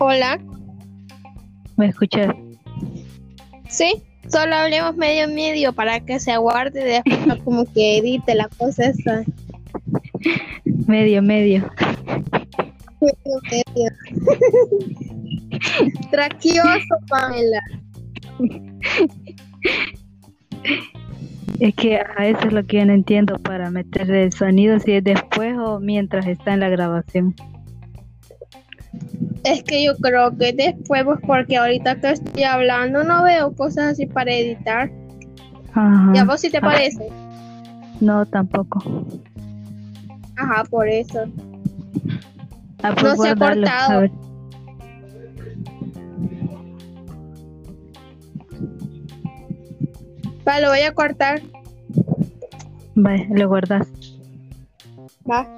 Hola. ¿Me escuchas? Sí, solo hablemos medio medio para que se aguarde después no como que edite la cosa esa. Medio, medio. Medio medio. Traquioso, Pamela. Es que a eso es lo que yo no entiendo para meter el sonido, si es después o mientras está en la grabación. Es que yo creo que después, pues porque ahorita que estoy hablando no veo cosas así para editar. Ajá. ¿Y a vos sí te parece? No, tampoco. Ajá, por eso. Ah, pues No se ha cortado. Va, lo voy a cortar. Vale, lo guardas. Va.